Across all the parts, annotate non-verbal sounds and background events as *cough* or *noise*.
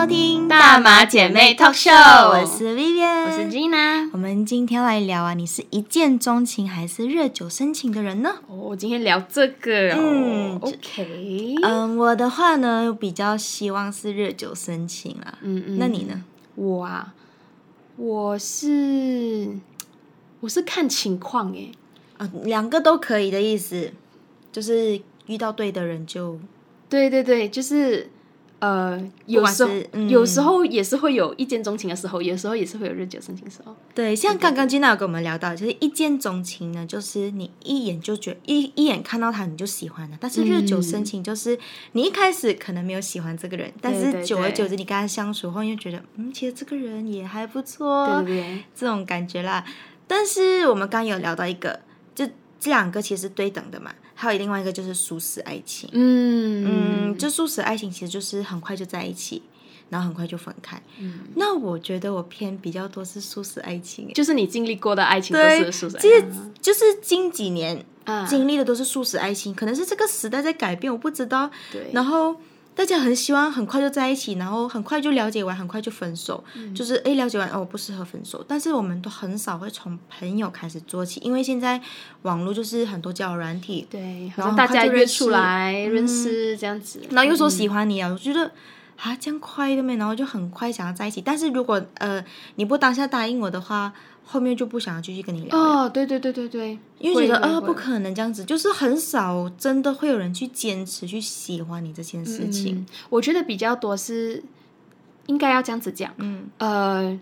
收听大马姐妹 Talk Show 我是 Vivian，我是 Gina。我们今天来聊啊，你是一见钟情还是日久生情的人呢？哦，我今天聊这个、哦，嗯，OK，嗯，我的话呢，比较希望是日久生情啦。嗯嗯，那你呢？我啊，我是我是看情况诶，啊，两个都可以的意思，就是遇到对的人就对对对，就是呃，有时候、嗯有时候也是会有一见钟情的时候，有时候也是会有日久生情的时候。对。像刚刚金娜有跟我们聊到，就是一见钟情呢，就是你一眼就觉一一眼看到他你就喜欢了，但是日久生情就是你一开始可能没有喜欢这个人，但是久而久之你跟他相处后，你就觉得嗯，其实这个人也还不错，对对对，这种感觉啦。但是我们刚刚有聊到一个，就这两个其实对等的嘛，还有另外一个就是素食爱情。嗯。嗯，就素食爱情其实就是很快就在一起，然后很快就分开。嗯。那我觉得我偏比较多是素食爱情，就是你经历过的爱情都对是素食其实就是近几年啊，经历的都是素食爱情，可能是这个时代在改变，我不知道。对，然后大家很希望很快就在一起，然后很快就了解完，很快就分手，嗯就是诶了解完哦不适合分手。但是我们都很少会从朋友开始做起，因为现在网络就是很多交友软体，对，然后大家约出来认嗯识这样子，然后又说喜欢你啊，我觉得啊这样快的没，然后就很快想要在一起。但是如果呃你不当下答应我的话，后面就不想要继续跟你聊了。哦，对对对对对，因为觉得啊、不可能这样子，就是很少真的会有人去坚持去喜欢你这件事情。嗯，我觉得比较多是应该要这样子讲，嗯。呃，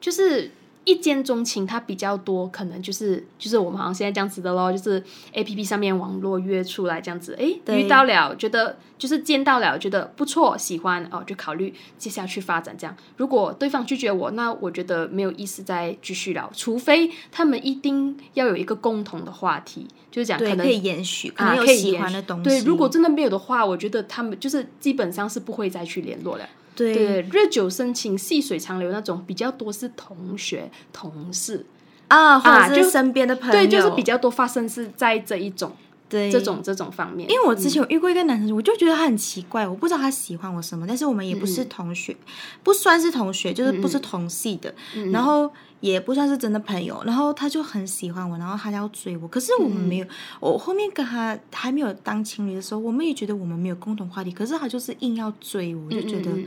就是一见钟情，它比较多，可能就是就是我们好像现在这样子的咯，就是 A P P 上面网络约出来这样子，诶，对遇到了，觉得就是见到了，觉得不错，喜欢哦，就考虑接下去发展这样。如果对方拒绝我，那我觉得没有意思再继续聊，除非他们一定要有一个共同的话题，就是讲可对，能可以延续，可啊，能有喜欢的东西。对，如果真的没有的话，我觉得他们就是基本上是不会再去联络了。对。对，日久生情、细水长流那种比较多是同学、同事，啊，或者是身边的朋友，对，就是比较多发生是在这一种对。这种这种方面。因为我之前有遇过一个男生，我就觉得他很奇怪，我不知道他喜欢我什么，但是我们也不是同学，不算是同学，就是不是同系的，然后也不算是真的朋友，然后他就很喜欢我，然后他要追我，可是我们没有，我后面跟他还没有当情侣的时候，我们也觉得我们没有共同话题，可是他就是硬要追我，我就觉得嗯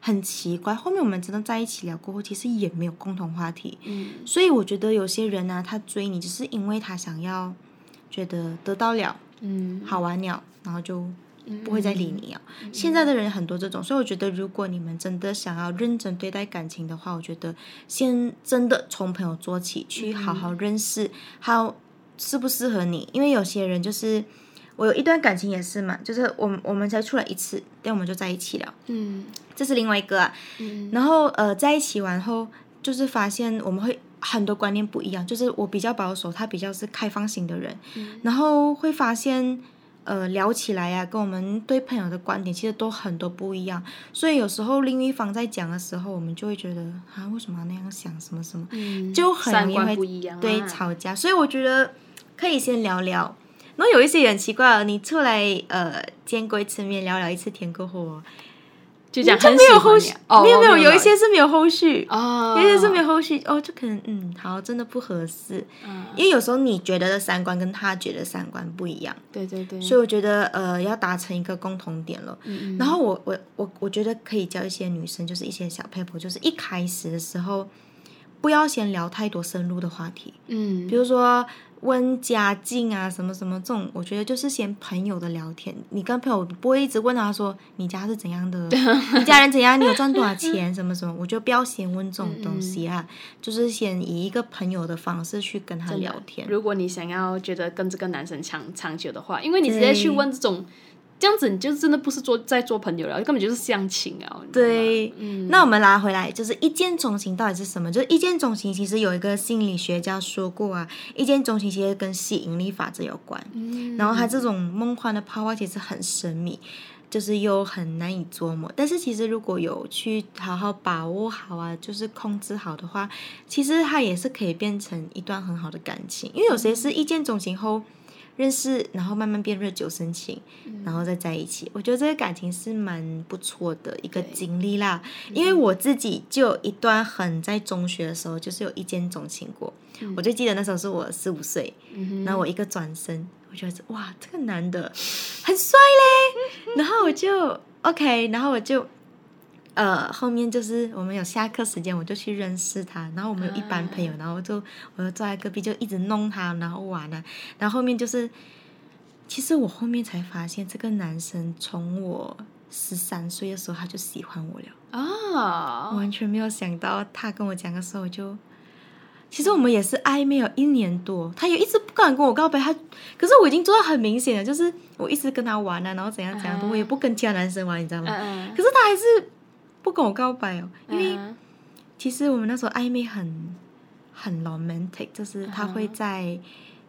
很奇怪。后面我们真的在一起聊过后，其实也没有共同话题，嗯所以我觉得有些人呢、他追你，只是因为他想要觉得得到了。嗯好玩了，然后就不会再理你了。现在的人很多这种，所以我觉得如果你们真的想要认真对待感情的话，我觉得先真的从朋友做起，去好好认识，好适不适合你。因为有些人就是我有一段感情也是嘛，就是我们我们才出来一次，但我们就在一起了，嗯。这是另外一个啊。嗯。然后呃，在一起完后，就是发现我们会很多观念不一样，就是我比较保守，他比较是开放型的人，然后会发现呃聊起来呀、跟我们对朋友的观点其实都很多不一样，所以有时候另一方在讲的时候，我们就会觉得啊，为什么要那样想，什么什么，嗯，就很容易对吵架，所以我觉得可以先聊聊。然后有一些也很奇怪哦，你出来呃见过一次面，聊聊一次天过后哦，就讲就没有后续，哦，没有没有，有一些是没有后续，哦，有一些是没有后续哦，就可能嗯，好，真的不合适，嗯。因为有时候你觉得的三观跟他觉得的三观不一样，对对对，所以我觉得呃要达成一个共同点了。嗯然后我我我我觉得可以教一些女生，就是一些小 paper，就是一开始的时候不要先聊太多深入的话题，嗯。比如说问家境啊什么什么这种，我觉得就是先朋友的聊天。你跟朋友不会一直问他说你家是怎样的，*laughs* 你家人怎样，你有赚多少钱，什么什么，我觉得不要先问这种东西啊，就是先以一个朋友的方式去跟他聊天。如果你想要觉得跟这个男生长长久的话，因为你直接去问这种，这样子你就真的不是做在做朋友了，根本就是相亲啊。对，嗯那我们拉回来，就是一见钟情到底是什么？就是一见钟情，其实有一个心理学家说过啊，一见钟情其实跟吸引力法则有关。嗯然后它这种梦幻的泡泡其实很神秘，就是又很难以捉摸。但是其实如果有去好好把握好啊，就是控制好的话，其实它也是可以变成一段很好的感情。因为有些是一见钟情后。认识，然后慢慢变日久生情，然后再在一起。我觉得这个感情是蛮不错的一个经历啦。因为我自己就有一段很在中学的时候，就是有一见钟情过。我就记得那时候是我四五岁，然后我一个转身，我觉得哇，这个男的很帅嘞，*laughs* 然后我就 OK，然后我就。呃，后面就是我们有下课时间，我就去认识他。然后我们有一班朋友，然后就我就坐在隔壁，就一直弄他，然后玩啊。然后后面就是，其实我后面才发现，这个男生从我十三岁的时候他就喜欢我了啊！完全没有想到，他跟我讲的时候我就，其实我们也是暧昧有一年多，他也一直不敢跟我告白。他可是我已经做到很明显了，就是我一直跟他玩啊，然后怎样怎样，我也不跟其他男生玩，你知道吗？可是他还是。不跟我告白哦，因为其实我们那时候暧昧很很 romantic，就是他会在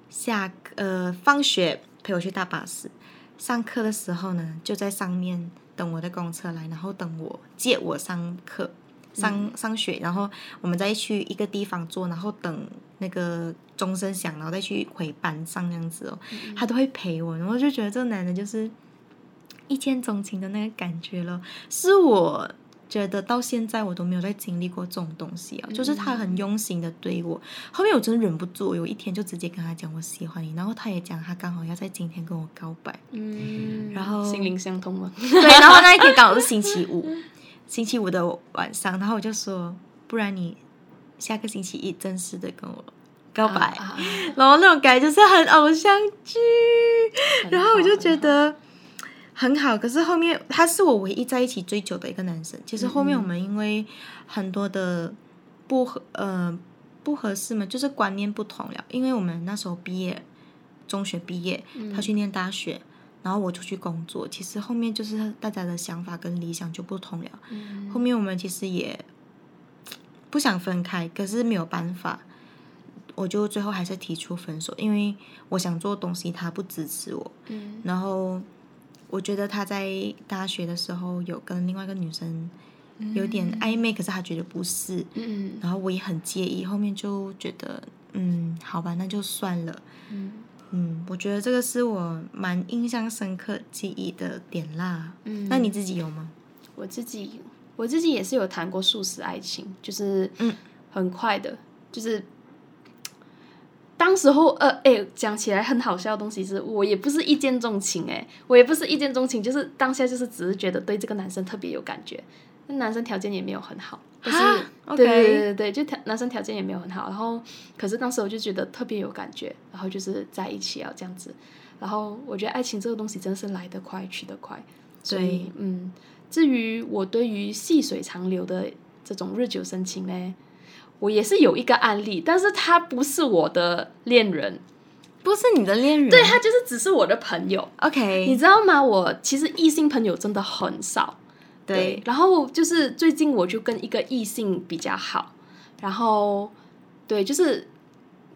下呃放学陪我去搭巴士，上课的时候呢就在上面等我的公车来，然后等我接我上课上上学，然后我们再去一个地方坐，然后等那个钟声响，然后再去回班上这样子哦，他都会陪我，然后就觉得这个男的就是一见钟情的那个感觉了，是我。觉得到现在我都没有再经历过这种东西啊，就是他很用心的对我。后面我真的忍不住，有一天就直接跟他讲我喜欢你，然后他也讲他刚好要在今天跟我告白。嗯，然后心灵相通嘛。*laughs* 对，然后那一天刚好是星期五，*laughs* 星期五的晚上，然后我就说，不然你下个星期一正式的跟我告白，然后那种感觉就是很偶像剧，然后我就觉得。很好，可是后面他是我唯一在一起最久的一个男生。其实后面我们因为很多的不合呃不合适嘛，就是观念不同了。因为我们那时候毕业，中学毕业，他去念大学，然后我出去工作。其实后面就是大家的想法跟理想就不同了。后面我们其实也不想分开，可是没有办法，我就最后还是提出分手，因为我想做东西，他不支持我。嗯，然后。我觉得他在大学的时候有跟另外一个女生有点暧昧，可是他觉得不是，嗯，然后我也很介意，后面就觉得，嗯，好吧，那就算了，嗯，嗯，我觉得这个是我蛮印象深刻记忆的点啦，嗯，那你自己有吗？我自己，我自己也是有谈过素食爱情，就是嗯，很快的，就是。当时候，呃，哎，讲起来很好笑的东西是，我也不是一见钟情，哎，我也不是一见钟情，就是当下就是只是觉得对这个男生特别有感觉，那男生条件也没有很好，就是对对对对对，就条男生条件也没有很好，然后可是当时我就觉得特别有感觉，然后就是在一起啊这样子，然后我觉得爱情这个东西真是来得快去得快，所以嗯，至于我对于细水长流的这种日久生情呢？我也是有一个案例，但是他不是我的恋人，不是你的恋人，对他就是只是我的朋友。OK，你知道吗？我其实异性朋友真的很少。对，然后就是最近我就跟一个异性比较好，然后对，就是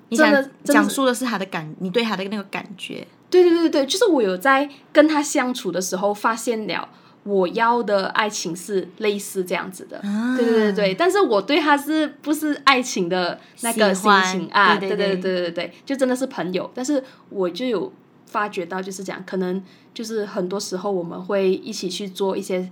你想讲述的是他的感，你对他的那个感觉。对对对对，就是我有在跟他相处的时候发现了。我要的爱情是类似这样子的，对对对对，但是我对他是不是爱情的那个心情啊？对对对对对对，就真的是朋友。但是我就有发觉到，就是讲可能就是很多时候我们会一起去做一些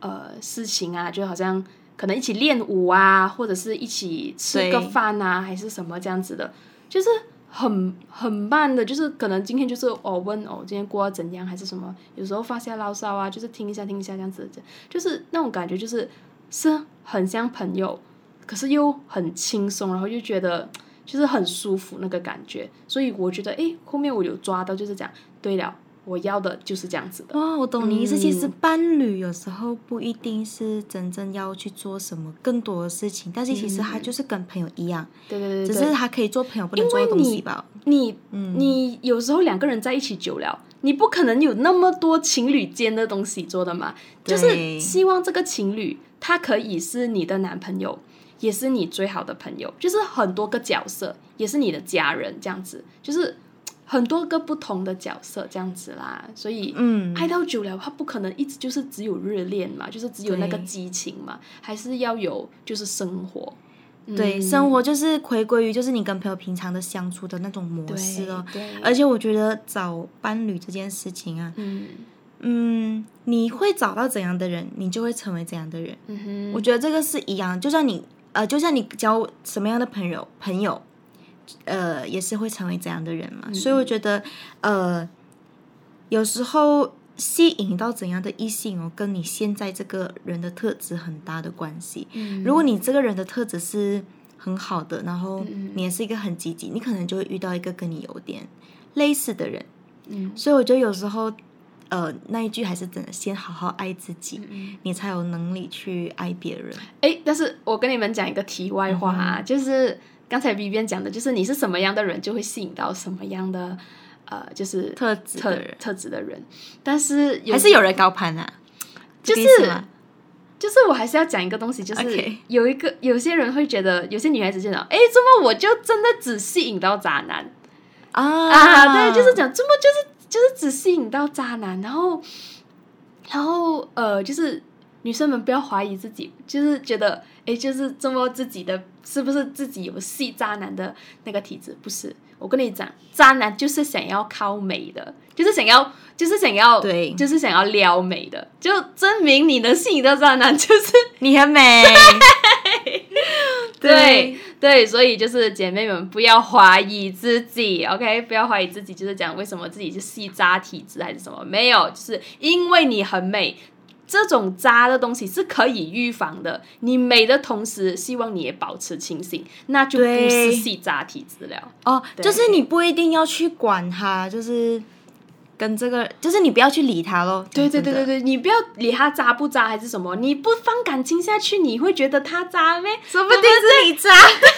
呃事情啊，就好像可能一起练舞啊，或者是一起吃个饭啊，还是什么这样子的，就是。很很慢的，就是可能今天就是哦问哦今天过得怎样还是什么，有时候发下牢骚啊，就是听一下听一下这样子，就是那种感觉就是是很像朋友，可是又很轻松，然后又觉得就是很舒服那个感觉，所以我觉得诶，后面我有抓到就是讲对了。我要的就是这样子的。哦，我懂你意思。其实伴侣有时候不一定是真正要去做什么更多的事情，但是其实他就是跟朋友一样。对对对。只是他可以做朋友不能做的东西吧？你你有时候两个人在一起久了，你不可能有那么多情侣间的东西做的嘛。就是希望这个情侣他可以是你的男朋友，也是你最好的朋友，就是很多个角色，也是你的家人这样子，就是。很多个不同的角色这样子啦，所以嗯爱到久了，他不可能一直就是只有热恋嘛，就是只有那个激情嘛，还是要有就是生活。对，嗯生活就是回归于就是你跟朋友平常的相处的那种模式哦。而且我觉得找伴侣这件事情啊，嗯嗯，你会找到怎样的人，你就会成为怎样的人。嗯哼，我觉得这个是一样，就像你呃，就像你交什么样的朋友，朋友呃也是会成为怎样的人嘛。嗯所以我觉得呃，有时候吸引到怎样的异性哦，跟你现在这个人的特质很大的关系。嗯如果你这个人的特质是很好的，然后嗯你也是一个很积极，你可能就会遇到一个跟你有点类似的人。嗯所以我觉得有时候，呃，那一句还是真的，先好好爱自己，嗯你才有能力去爱别人。哎，但是我跟你们讲一个题外话啊，嗯就是刚才 B B 讲的，就是你是什么样的人，就会吸引到什么样的呃，就是特质特的人。特质的人。但是有还是有人高攀啊，就是就是我还是要讲一个东西，就是有一个有些人会觉得，有些女孩子觉得，哎，怎么我就真的只吸引到渣男？啊。啊？对，就是讲怎么就是就是只吸引到渣男，然后然后呃，就是女生们不要怀疑自己，就是觉得哎，就是这么自己的是不是自己有吸渣男的那个体质？不是，我跟你讲，渣男就是想要靠美的，就是想要就是想要对就是想要撩美的，就证明你能吸引到渣男，就是 *laughs* 你很美，对对，所以就是姐妹们不要怀疑自己，OK，不要怀疑自己，就是讲为什么自己是细渣体质还是什么，没有，就是因为你很美。这种渣的东西是可以预防的。你美的同时，希望你也保持清醒，那就不是细渣体质了。哦，就是你不一定要去管它，就是跟这个，就是你不要去理他咯。对对对对对，你不要理他渣不渣还是什么，你不放感情下去，你会觉得他渣咩？说不定是你渣。对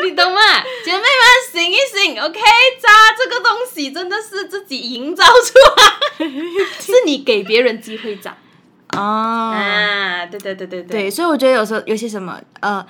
对你懂吗？姐妹们醒一醒，OK？渣这个东西真的是自己营造出来，是你给别人机会渣哦，啊！对对对对对，所以我觉得有时候有些什么呃，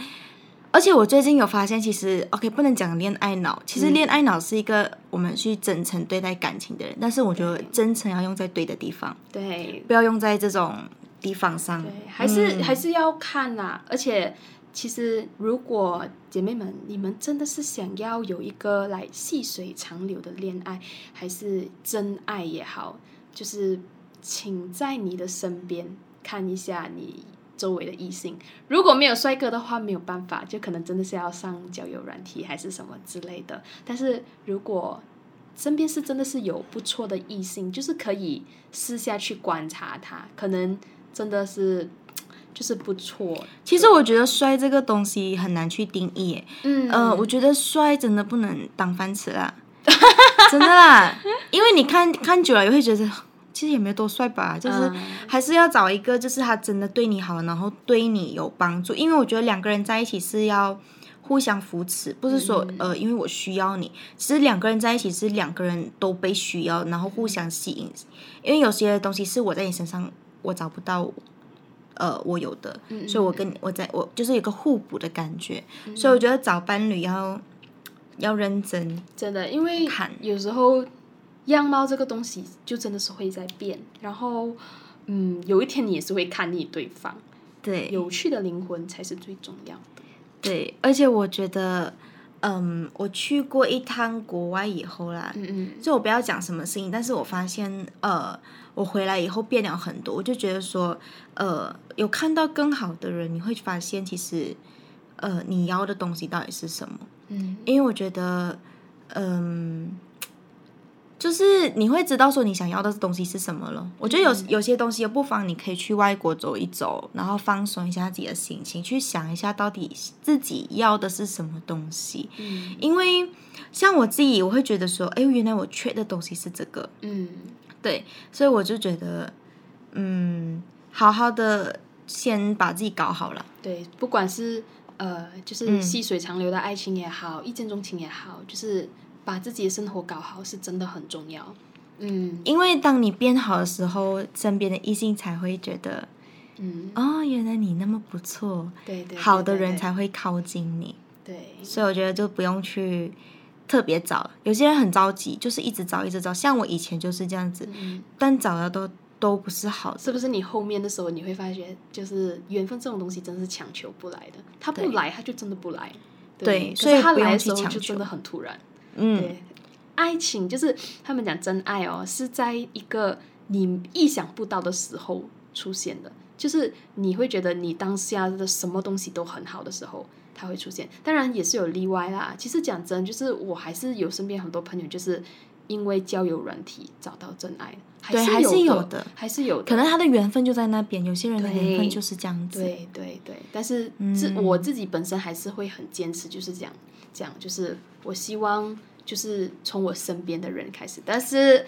而且我最近有发现，其实 OK 不能讲恋爱脑，其实嗯恋爱脑是一个我们去真诚对待感情的人，但是我觉得真诚要用在对的地方，对不要用在这种地方上。对，还是、嗯还是要看啦。而且其实如果姐妹们你们真的是想要有一个来细水长流的恋爱，还是真爱也好，就是请在你的身边看一下你。周围的异性，如果没有帅哥的话，没有办法，就可能真的是要上交友软体还是什么之类的。但是如果身边是真的是有不错的异性，就是可以私下去观察他，可能真的是就是不错。其实我觉得帅这个东西很难去定义，嗯呃，我觉得帅真的不能当饭吃啦，真的啦，因为你看看久了也会觉得。其实也没有多帅吧，就是嗯还是要找一个，就是他真的对你好，然后对你有帮助。因为我觉得两个人在一起是要互相扶持，不是说、呃，因为我需要你。其实两个人在一起是两个人都被需要，然后互相吸引。因为有些东西是我在你身上我找不到，呃，我有的，所以我跟你我在我就是有个互补的感觉。所以我觉得找伴侣要要认真，真的，因为看有时候样貌这个东西就真的是会在变，然后嗯，有一天你也是会看腻对方。对，有趣的灵魂才是最重要的。对，而且我觉得，嗯，我去过一趟国外以后啦，嗯嗯就我不要讲什么事情，但是我发现，呃，我回来以后变了很多，我就觉得说，呃，有看到更好的人，你会发现其实，呃，你要的东西到底是什么？嗯因为我觉得，嗯，就是你会知道说你想要的东西是什么了。我觉得有有些东西，不妨你可以去外国走一走，然后放松一下自己的心情，去想一下到底自己要的是什么东西。嗯因为像我自己，我会觉得说，哎，原来我缺的东西是这个，嗯对，所以我就觉得，嗯，好好的先把自己搞好了。对，不管是呃，就是嗯细水长流的爱情也好，一见钟情也好，就是把自己的生活搞好是真的很重要。嗯因为当你变好的时候，身边的异性才会觉得，嗯，哦，原来你那么不错，对对，好的人才会靠近你。对，所以我觉得就不用去特别找，有些人很着急，就是一直找一直找。像我以前就是这样子，嗯但找的都都不是好的。是不是你后面的时候你会发觉，就是缘分这种东西真的是强求不来的，他不来他就真的不来。对可所以他来的时候就真的很突然。嗯，对，爱情就是他们讲真爱哦，是在一个你意想不到的时候出现的，就是你会觉得你当下的什么东西都很好的时候，它会出现。当然也是有例外啦。其实讲真，就是我还是有身边很多朋友，就是因为交友软体找到真爱，还对，是还是有有的。还是有的。可能他的缘分就在那边，有些人的缘分就是这样子。对对对，但是自、嗯我自己本身还是会很坚持，就是这样这样，就是我希望就是从我身边的人开始，但是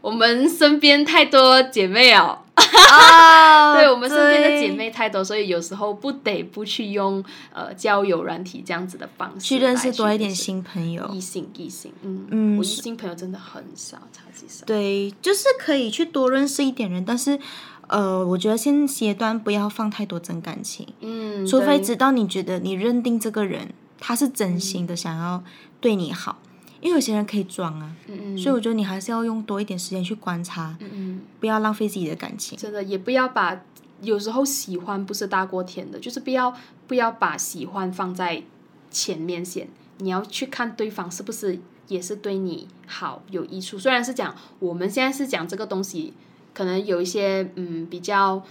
我们身边太多姐妹哦，啊 *laughs* 对我们身边的姐妹太多，所以有时候不得不去用呃交友软体这样子的方式去认识多一点新朋友。异性异性，嗯嗯我异性朋友真的很少，超级少，对，就是可以去多认识一点人，但是，呃，我觉得现阶段不要放太多真感情，嗯，除非直到你觉得你认定这个人他是真心的想要对你好，因为有些人可以装啊，嗯嗯所以我觉得你还是要用多一点时间去观察，嗯嗯。不要浪费自己的感情。真的也不要把有时候喜欢不是大过天的，就是不要不要把喜欢放在前面先，你要去看对方是不是也是对你好有益处。虽然是讲我们现在是讲这个东西，可能有一些嗯比较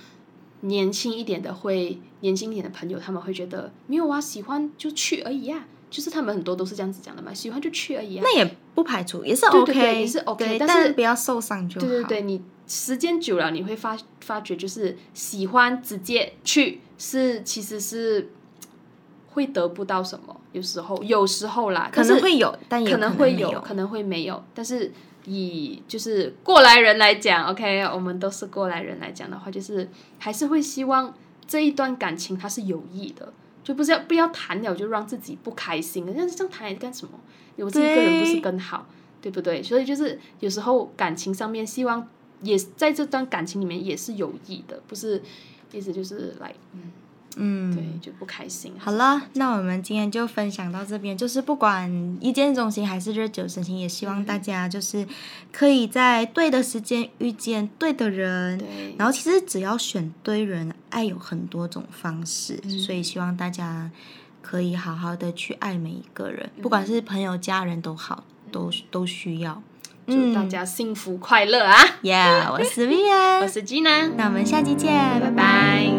年轻一点的会年轻一点的朋友，他们会觉得没有啊，喜欢就去而已啊。就是他们很多都是这样子讲的嘛，喜欢就去而已啊。那也不排除，也是 OK，对对也是 OK，但是不要受伤就好。对对对，你时间久了，你会发发觉，就是喜欢直接去是其实是会得不到什么，有时候有时候啦，可能会有，但也可能会有，可能会没有，但是以就是过来人来讲，OK，我们都是过来人来讲的话，就是还是会希望这一段感情它是有益的，就不是要不要谈了就让自己不开心，但是这样谈来干什么？有自己一个人不是更好，对不对？所以就是有时候感情上面，希望也在这段感情里面也是有益的，不是意思就是来嗯嗯，对就不开心。好了，那我们今天就分享到这边。就是不管一见钟情还是日久生情，也希望大家就是可以在对的时间遇见对的人。对，然后其实只要选对人，爱有很多种方式，嗯所以希望大家可以好好的去爱每一个人，嗯不管是朋友、家人都好，都都需要。祝大家幸福快乐啊！Yeah，我是 Vian，*laughs* 我是 Gina，那我们下期见，拜拜拜。